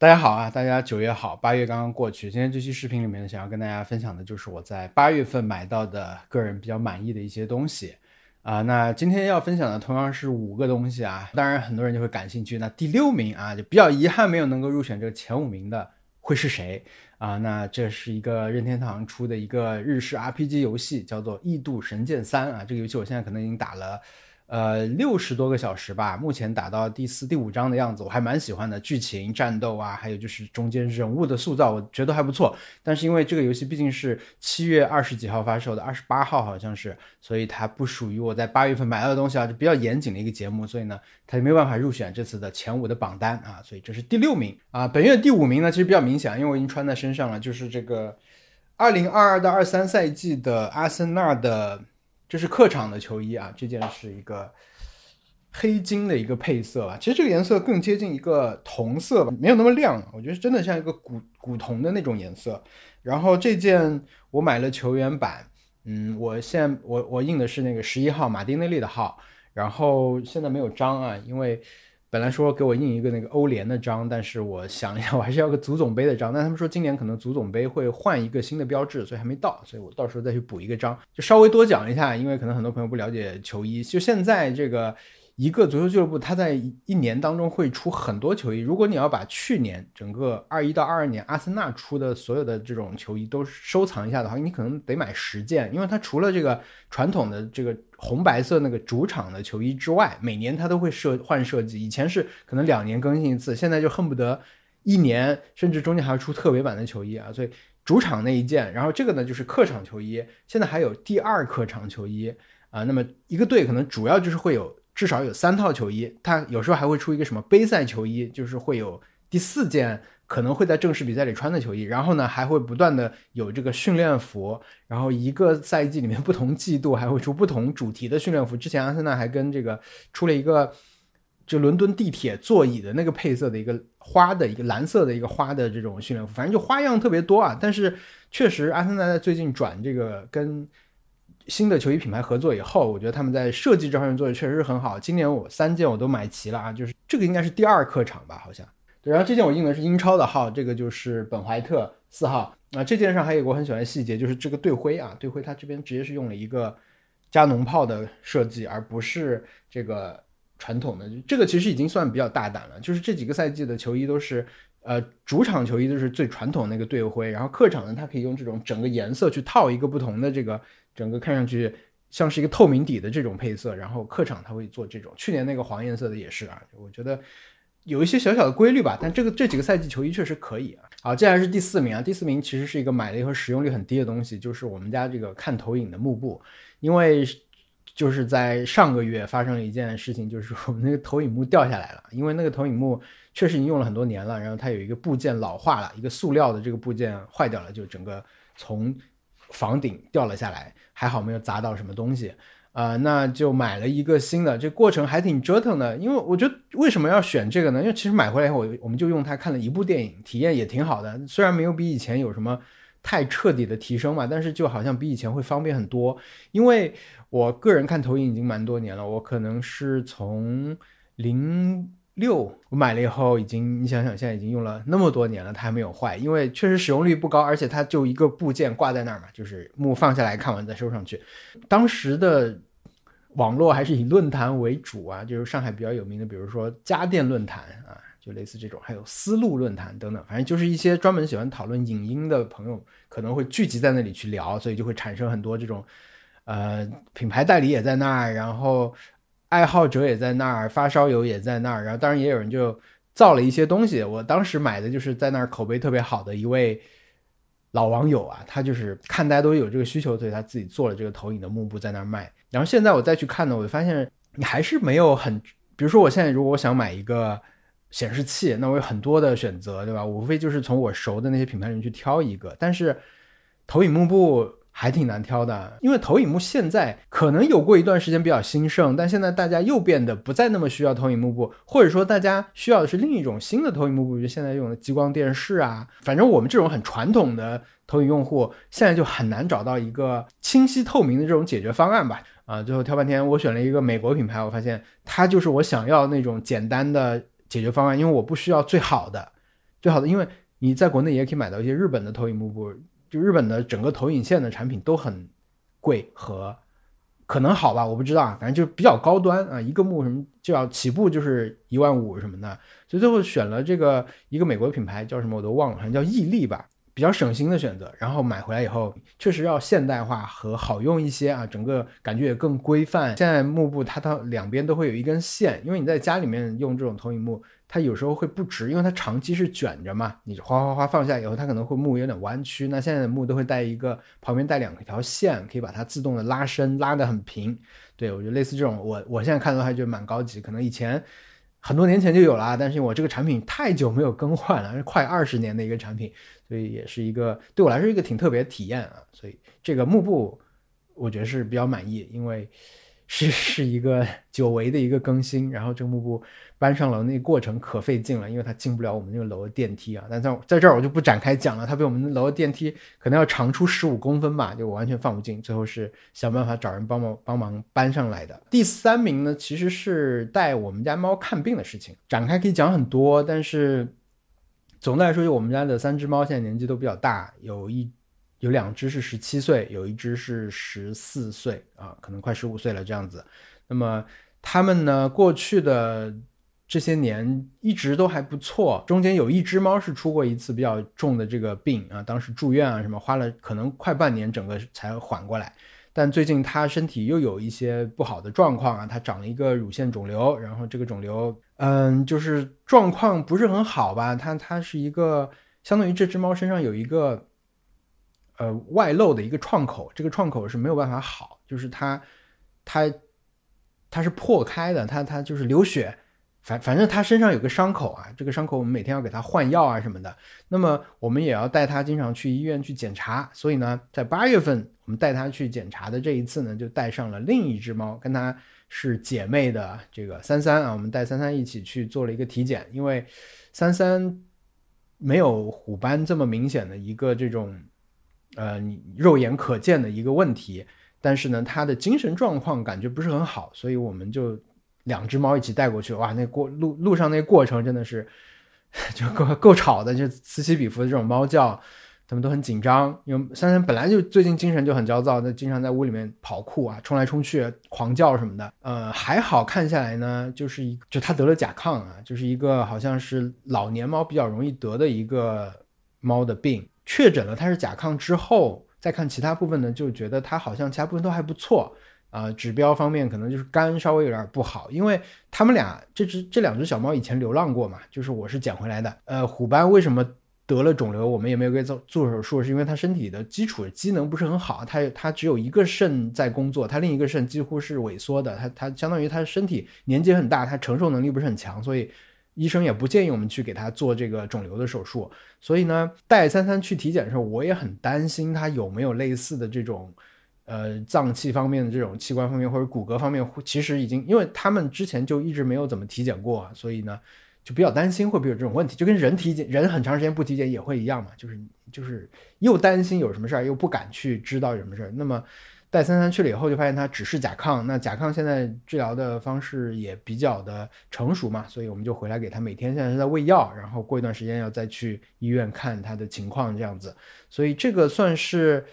大家好啊！大家九月好，八月刚刚过去。今天这期视频里面，想要跟大家分享的就是我在八月份买到的个人比较满意的一些东西啊。那今天要分享的同样是五个东西啊。当然很多人就会感兴趣，那第六名啊，就比较遗憾没有能够入选这个前五名的会是谁啊？那这是一个任天堂出的一个日式 RPG 游戏，叫做《异度神剑三》啊。这个游戏我现在可能已经打了。呃，六十多个小时吧，目前打到第四、第五章的样子，我还蛮喜欢的。剧情、战斗啊，还有就是中间人物的塑造，我觉得还不错。但是因为这个游戏毕竟是七月二十几号发售的，二十八号好像是，所以它不属于我在八月份买到的东西啊，就比较严谨的一个节目，所以呢，它就没办法入选这次的前五的榜单啊。所以这是第六名啊。本月第五名呢，其实比较明显，因为我已经穿在身上了，就是这个二零二二到二三赛季的阿森纳的。这是客场的球衣啊，这件是一个黑金的一个配色吧。其实这个颜色更接近一个铜色吧，没有那么亮。我觉得真的像一个古古铜的那种颜色。然后这件我买了球员版，嗯，我现在我我印的是那个十一号马丁内利的号，然后现在没有章啊，因为。本来说给我印一个那个欧联的章，但是我想一下，我还是要个足总杯的章。但他们说今年可能足总杯会换一个新的标志，所以还没到，所以我到时候再去补一个章。就稍微多讲一下，因为可能很多朋友不了解球衣，就现在这个。一个足球俱乐部，它在一年当中会出很多球衣。如果你要把去年整个二一到二二年阿森纳出的所有的这种球衣都收藏一下的话，你可能得买十件，因为它除了这个传统的这个红白色那个主场的球衣之外，每年它都会设换设计。以前是可能两年更新一次，现在就恨不得一年，甚至中间还要出特别版的球衣啊。所以主场那一件，然后这个呢就是客场球衣，现在还有第二客场球衣啊。那么一个队可能主要就是会有。至少有三套球衣，它有时候还会出一个什么杯赛球衣，就是会有第四件可能会在正式比赛里穿的球衣。然后呢，还会不断的有这个训练服，然后一个赛季里面不同季度还会出不同主题的训练服。之前阿森纳还跟这个出了一个就伦敦地铁座椅的那个配色的一个花的一个蓝色的一个花的这种训练服，反正就花样特别多啊。但是确实阿森纳在最近转这个跟。新的球衣品牌合作以后，我觉得他们在设计这方面做的确实是很好。今年我三件我都买齐了啊，就是这个应该是第二客场吧，好像。对，然后这件我印的是英超的号，这个就是本怀特四号啊。这件上还有一个我很喜欢的细节，就是这个队徽啊，队徽它这边直接是用了一个加农炮的设计，而不是这个传统的。这个其实已经算比较大胆了，就是这几个赛季的球衣都是。呃，主场球衣都是最传统那个队徽，然后客场呢，它可以用这种整个颜色去套一个不同的这个，整个看上去像是一个透明底的这种配色，然后客场它会做这种。去年那个黄颜色的也是啊，我觉得有一些小小的规律吧，但这个这几个赛季球衣确实可以啊。好，接下来是第四名啊，第四名其实是一个买了以后使用率很低的东西，就是我们家这个看投影的幕布，因为就是在上个月发生了一件事情，就是我们那个投影幕掉下来了，因为那个投影幕。确实已经用了很多年了，然后它有一个部件老化了，一个塑料的这个部件坏掉了，就整个从房顶掉了下来，还好没有砸到什么东西，呃，那就买了一个新的，这过程还挺折腾的，因为我觉得为什么要选这个呢？因为其实买回来以后，我我们就用它看了一部电影，体验也挺好的，虽然没有比以前有什么太彻底的提升嘛，但是就好像比以前会方便很多。因为我个人看投影已经蛮多年了，我可能是从零。六，我买了以后已经，你想想，现在已经用了那么多年了，它还没有坏，因为确实使用率不高，而且它就一个部件挂在那儿嘛，就是幕放下来看完再收上去。当时的网络还是以论坛为主啊，就是上海比较有名的，比如说家电论坛啊，就类似这种，还有思路论坛等等，反正就是一些专门喜欢讨论影音的朋友可能会聚集在那里去聊，所以就会产生很多这种，呃，品牌代理也在那儿，然后。爱好者也在那儿，发烧友也在那儿，然后当然也有人就造了一些东西。我当时买的就是在那儿口碑特别好的一位老网友啊，他就是看大家都有这个需求，所以他自己做了这个投影的幕布在那儿卖。然后现在我再去看呢，我就发现你还是没有很，比如说我现在如果我想买一个显示器，那我有很多的选择，对吧？我无非就是从我熟的那些品牌里面去挑一个，但是投影幕布。还挺难挑的，因为投影幕现在可能有过一段时间比较兴盛，但现在大家又变得不再那么需要投影幕布，或者说大家需要的是另一种新的投影幕布，比如现在用的激光电视啊。反正我们这种很传统的投影用户，现在就很难找到一个清晰透明的这种解决方案吧。啊，最后挑半天，我选了一个美国品牌，我发现它就是我想要那种简单的解决方案，因为我不需要最好的。最好的，因为你在国内也可以买到一些日本的投影幕布，就日本的整个投影线的产品都很贵和可能好吧，我不知道啊，反正就比较高端啊，一个幕什么就要起步就是一万五什么的，所以最后选了这个一个美国品牌叫什么我都忘了，好像叫毅力吧。比较省心的选择，然后买回来以后确实要现代化和好用一些啊，整个感觉也更规范。现在幕布它它两边都会有一根线，因为你在家里面用这种投影幕，它有时候会不直，因为它长期是卷着嘛，你哗哗哗放下以后，它可能会幕有点弯曲。那现在的幕都会带一个旁边带两条线，可以把它自动的拉伸，拉得很平。对我觉得类似这种，我我现在看到还觉得蛮高级，可能以前。很多年前就有了，但是我这个产品太久没有更换了，快二十年的一个产品，所以也是一个对我来说一个挺特别的体验啊。所以这个幕布，我觉得是比较满意，因为。是是一个久违的一个更新，然后这个幕布搬上楼那过程可费劲了，因为它进不了我们那个楼的电梯啊。但在在这儿我就不展开讲了，它比我们楼的电梯可能要长出十五公分吧，就我完全放不进。最后是想办法找人帮忙帮忙搬上来的。第三名呢，其实是带我们家猫看病的事情，展开可以讲很多，但是总的来说，就我们家的三只猫现在年纪都比较大，有一。有两只是十七岁，有一只是十四岁啊，可能快十五岁了这样子。那么他们呢，过去的这些年一直都还不错。中间有一只猫是出过一次比较重的这个病啊，当时住院啊什么，花了可能快半年整个才缓过来。但最近它身体又有一些不好的状况啊，它长了一个乳腺肿瘤，然后这个肿瘤嗯，就是状况不是很好吧？它它是一个相当于这只猫身上有一个。呃，外露的一个创口，这个创口是没有办法好，就是它，它，它是破开的，它它就是流血，反反正它身上有个伤口啊，这个伤口我们每天要给它换药啊什么的，那么我们也要带它经常去医院去检查，所以呢，在八月份我们带它去检查的这一次呢，就带上了另一只猫，跟它是姐妹的这个三三啊，我们带三三一起去做了一个体检，因为三三没有虎斑这么明显的一个这种。呃，你肉眼可见的一个问题，但是呢，他的精神状况感觉不是很好，所以我们就两只猫一起带过去。哇，那过路路上那过程真的是 就够够吵的，就此起彼伏的这种猫叫，他们都很紧张。因为珊珊本来就最近精神就很焦躁，那经常在屋里面跑酷啊，冲来冲去，狂叫什么的。呃，还好看下来呢，就是一就他得了甲亢啊，就是一个好像是老年猫比较容易得的一个猫的病。确诊了它是甲亢之后，再看其他部分呢，就觉得它好像其他部分都还不错啊。指标方面可能就是肝稍微有点不好，因为他们俩这只这两只小猫以前流浪过嘛，就是我是捡回来的。呃，虎斑为什么得了肿瘤，我们也没有给做做手术，是因为它身体的基础机能不是很好，它它只有一个肾在工作，它另一个肾几乎是萎缩的，它它相当于它身体年纪很大，它承受能力不是很强，所以。医生也不建议我们去给他做这个肿瘤的手术，所以呢，带三三去体检的时候，我也很担心他有没有类似的这种，呃，脏器方面的这种器官方面或者骨骼方面，其实已经，因为他们之前就一直没有怎么体检过，所以呢，就比较担心会不会有这种问题，就跟人体检，人很长时间不体检也会一样嘛，就是就是又担心有什么事儿，又不敢去知道有什么事儿，那么。带三三去了以后，就发现他只是甲亢。那甲亢现在治疗的方式也比较的成熟嘛，所以我们就回来给他每天现在是在喂药，然后过一段时间要再去医院看他的情况这样子。所以这个算是，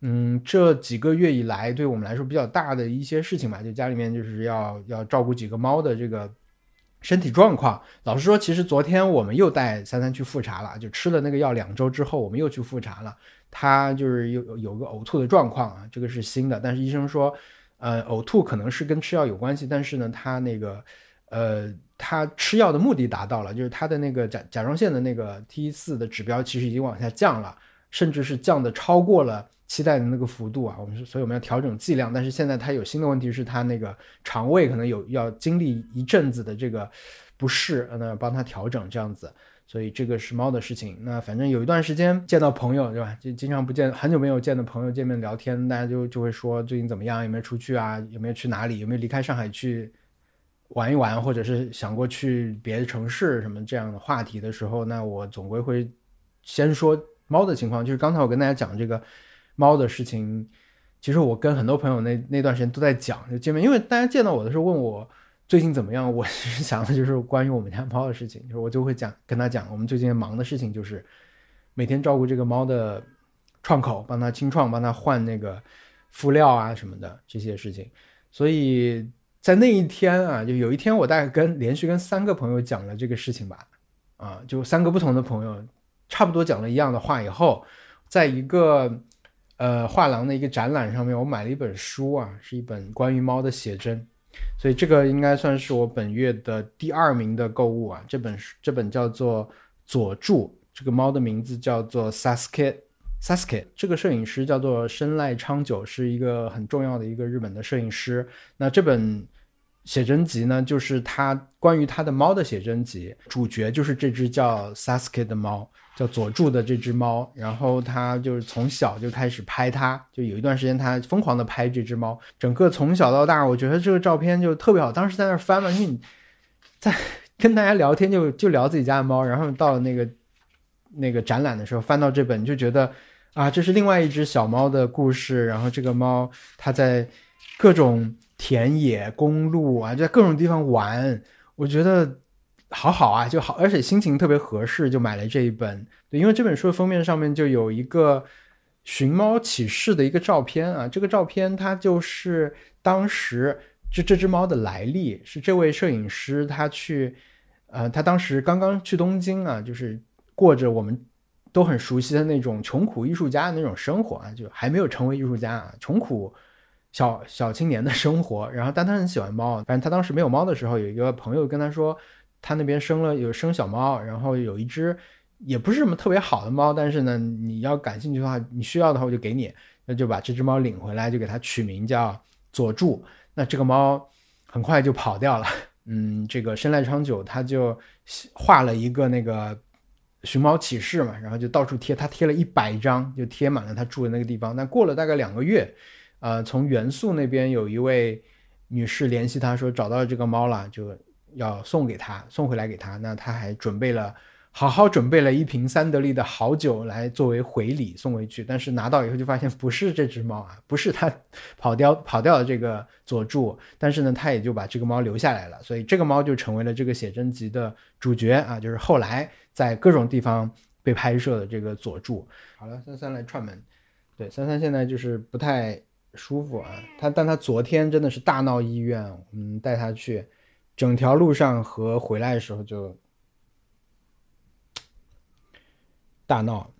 嗯，这几个月以来对我们来说比较大的一些事情吧。就家里面就是要要照顾几个猫的这个身体状况。老实说，其实昨天我们又带三三去复查了，就吃了那个药两周之后，我们又去复查了。他就是有有个呕吐的状况啊，这个是新的，但是医生说，呃，呕吐可能是跟吃药有关系，但是呢，他那个，呃，他吃药的目的达到了，就是他的那个甲甲状腺的那个 T 四的指标其实已经往下降了，甚至是降的超过了期待的那个幅度啊，我们是所以我们要调整剂量，但是现在他有新的问题是他那个肠胃可能有要经历一阵子的这个不适，那帮他调整这样子。所以这个是猫的事情。那反正有一段时间见到朋友，对吧？就经常不见，很久没有见的朋友见面聊天，大家就就会说最近怎么样，有没有出去啊？有没有去哪里？有没有离开上海去玩一玩，或者是想过去别的城市什么这样的话题的时候，那我总归会先说猫的情况。就是刚才我跟大家讲这个猫的事情，其实我跟很多朋友那那段时间都在讲，就见面，因为大家见到我的时候问我。最近怎么样？我 是想的就是关于我们家猫的事情，就是我就会讲跟他讲，我们最近忙的事情就是每天照顾这个猫的创口，帮它清创，帮它换那个敷料啊什么的这些事情。所以在那一天啊，就有一天我大概跟连续跟三个朋友讲了这个事情吧，啊，就三个不同的朋友差不多讲了一样的话以后，在一个呃画廊的一个展览上面，我买了一本书啊，是一本关于猫的写真。所以这个应该算是我本月的第二名的购物啊！这本书这本叫做佐助，这个猫的名字叫做 Sasuke Sasuke，这个摄影师叫做深濑昌久，是一个很重要的一个日本的摄影师。那这本写真集呢，就是他关于他的猫的写真集，主角就是这只叫 Sasuke 的猫。叫佐助的这只猫，然后他就是从小就开始拍它，就有一段时间他疯狂的拍这只猫，整个从小到大，我觉得这个照片就特别好。当时在那翻嘛，因为你在跟大家聊天，就就聊自己家的猫，然后到了那个那个展览的时候，翻到这本就觉得啊，这是另外一只小猫的故事。然后这个猫它在各种田野、公路啊，在各种地方玩，我觉得。好好啊，就好，而且心情特别合适，就买了这一本。对，因为这本书的封面上面就有一个寻猫启事的一个照片啊，这个照片它就是当时就这只猫的来历，是这位摄影师他去，呃，他当时刚刚去东京啊，就是过着我们都很熟悉的那种穷苦艺术家的那种生活啊，就还没有成为艺术家啊，穷苦小小青年的生活。然后，但他很喜欢猫，反正他当时没有猫的时候，有一个朋友跟他说。他那边生了有生小猫，然后有一只也不是什么特别好的猫，但是呢，你要感兴趣的话，你需要的话我就给你，那就把这只猫领回来，就给它取名叫佐助。那这个猫很快就跑掉了，嗯，这个深濑昌久他就画了一个那个寻猫启事嘛，然后就到处贴，他贴了一百张，就贴满了他住的那个地方。但过了大概两个月，呃，从元素那边有一位女士联系他说找到了这个猫了，就。要送给他，送回来给他，那他还准备了，好好准备了一瓶三得利的好酒来作为回礼送回去。但是拿到以后就发现不是这只猫啊，不是他跑掉跑掉的这个佐助。但是呢，他也就把这个猫留下来了，所以这个猫就成为了这个写真集的主角啊，就是后来在各种地方被拍摄的这个佐助。好了，三三来串门，对，三三现在就是不太舒服啊，他但他昨天真的是大闹医院，我们带他去。整条路上和回来的时候就大闹，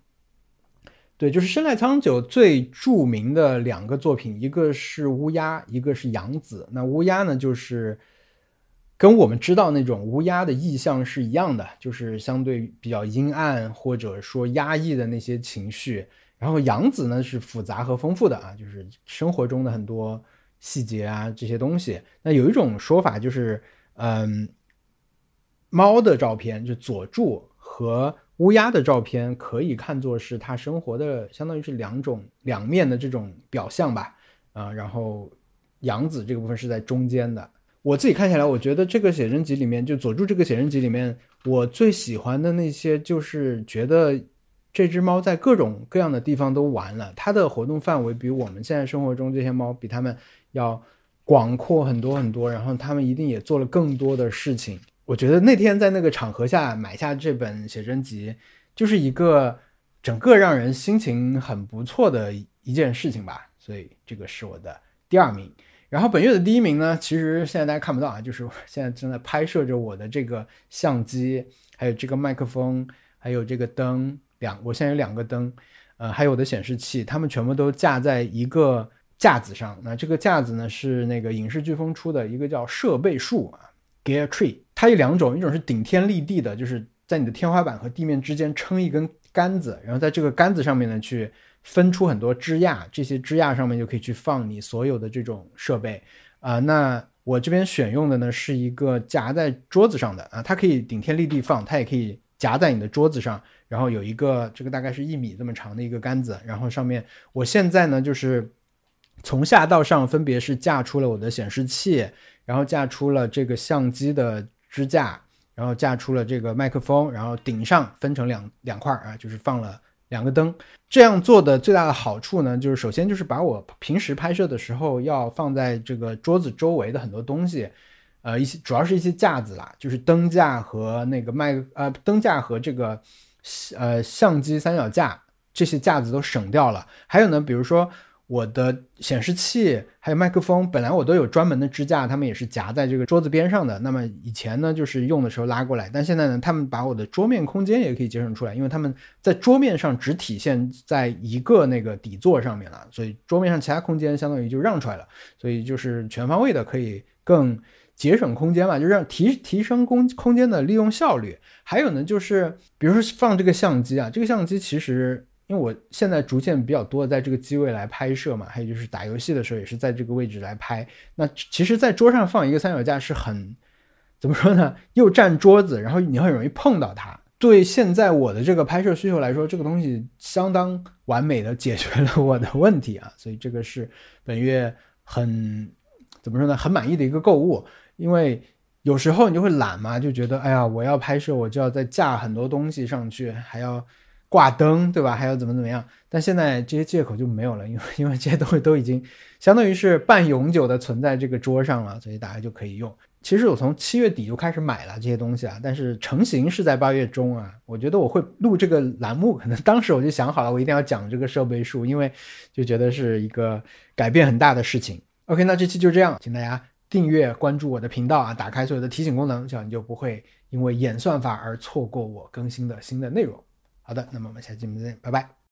对，就是深濑仓九最著名的两个作品，一个是乌鸦，一个是杨子。那乌鸦呢，就是跟我们知道那种乌鸦的意象是一样的，就是相对比较阴暗或者说压抑的那些情绪。然后杨子呢是复杂和丰富的啊，就是生活中的很多细节啊这些东西。那有一种说法就是。嗯，猫的照片就佐助和乌鸦的照片，可以看作是他生活的，相当于是两种两面的这种表象吧。啊，然后杨子这个部分是在中间的。我自己看下来，我觉得这个写真集里面，就佐助这个写真集里面，我最喜欢的那些，就是觉得这只猫在各种各样的地方都玩了，它的活动范围比我们现在生活中这些猫比它们要。广阔很多很多，然后他们一定也做了更多的事情。我觉得那天在那个场合下买下这本写真集，就是一个整个让人心情很不错的一件事情吧。所以这个是我的第二名。然后本月的第一名呢，其实现在大家看不到啊，就是我现在正在拍摄着我的这个相机，还有这个麦克风，还有这个灯两，我现在有两个灯，呃，还有我的显示器，它们全部都架在一个。架子上，那这个架子呢是那个影视飓风出的一个叫设备树啊，Gear Tree。它有两种，一种是顶天立地的，就是在你的天花板和地面之间撑一根杆子，然后在这个杆子上面呢去分出很多支架，这些支架上面就可以去放你所有的这种设备啊。那我这边选用的呢是一个夹在桌子上的啊，它可以顶天立地放，它也可以夹在你的桌子上，然后有一个这个大概是一米这么长的一个杆子，然后上面我现在呢就是。从下到上分别是架出了我的显示器，然后架出了这个相机的支架，然后架出了这个麦克风，然后顶上分成两两块啊，就是放了两个灯。这样做的最大的好处呢，就是首先就是把我平时拍摄的时候要放在这个桌子周围的很多东西，呃一些主要是一些架子啦，就是灯架和那个麦呃灯架和这个呃相机三脚架这些架子都省掉了。还有呢，比如说。我的显示器还有麦克风，本来我都有专门的支架，他们也是夹在这个桌子边上的。那么以前呢，就是用的时候拉过来，但现在呢，他们把我的桌面空间也可以节省出来，因为他们在桌面上只体现在一个那个底座上面了，所以桌面上其他空间相当于就让出来了，所以就是全方位的可以更节省空间嘛，就让提提升空空间的利用效率。还有呢，就是比如说放这个相机啊，这个相机其实。因为我现在逐渐比较多的在这个机位来拍摄嘛，还有就是打游戏的时候也是在这个位置来拍。那其实，在桌上放一个三脚架是很怎么说呢？又占桌子，然后你很容易碰到它。对现在我的这个拍摄需求来说，这个东西相当完美的解决了我的问题啊！所以这个是本月很怎么说呢？很满意的一个购物。因为有时候你就会懒嘛，就觉得哎呀，我要拍摄，我就要再架很多东西上去，还要。挂灯对吧？还有怎么怎么样？但现在这些借口就没有了，因为 因为这些东西都已经相当于是半永久的存在这个桌上了，所以大家就可以用。其实我从七月底就开始买了这些东西啊，但是成型是在八月中啊。我觉得我会录这个栏目，可能当时我就想好了，我一定要讲这个设备数，因为就觉得是一个改变很大的事情。OK，那这期就这样，请大家订阅关注我的频道啊，打开所有的提醒功能，这样你就不会因为演算法而错过我更新的新的内容。好的，那么我们下期节目再见，拜拜。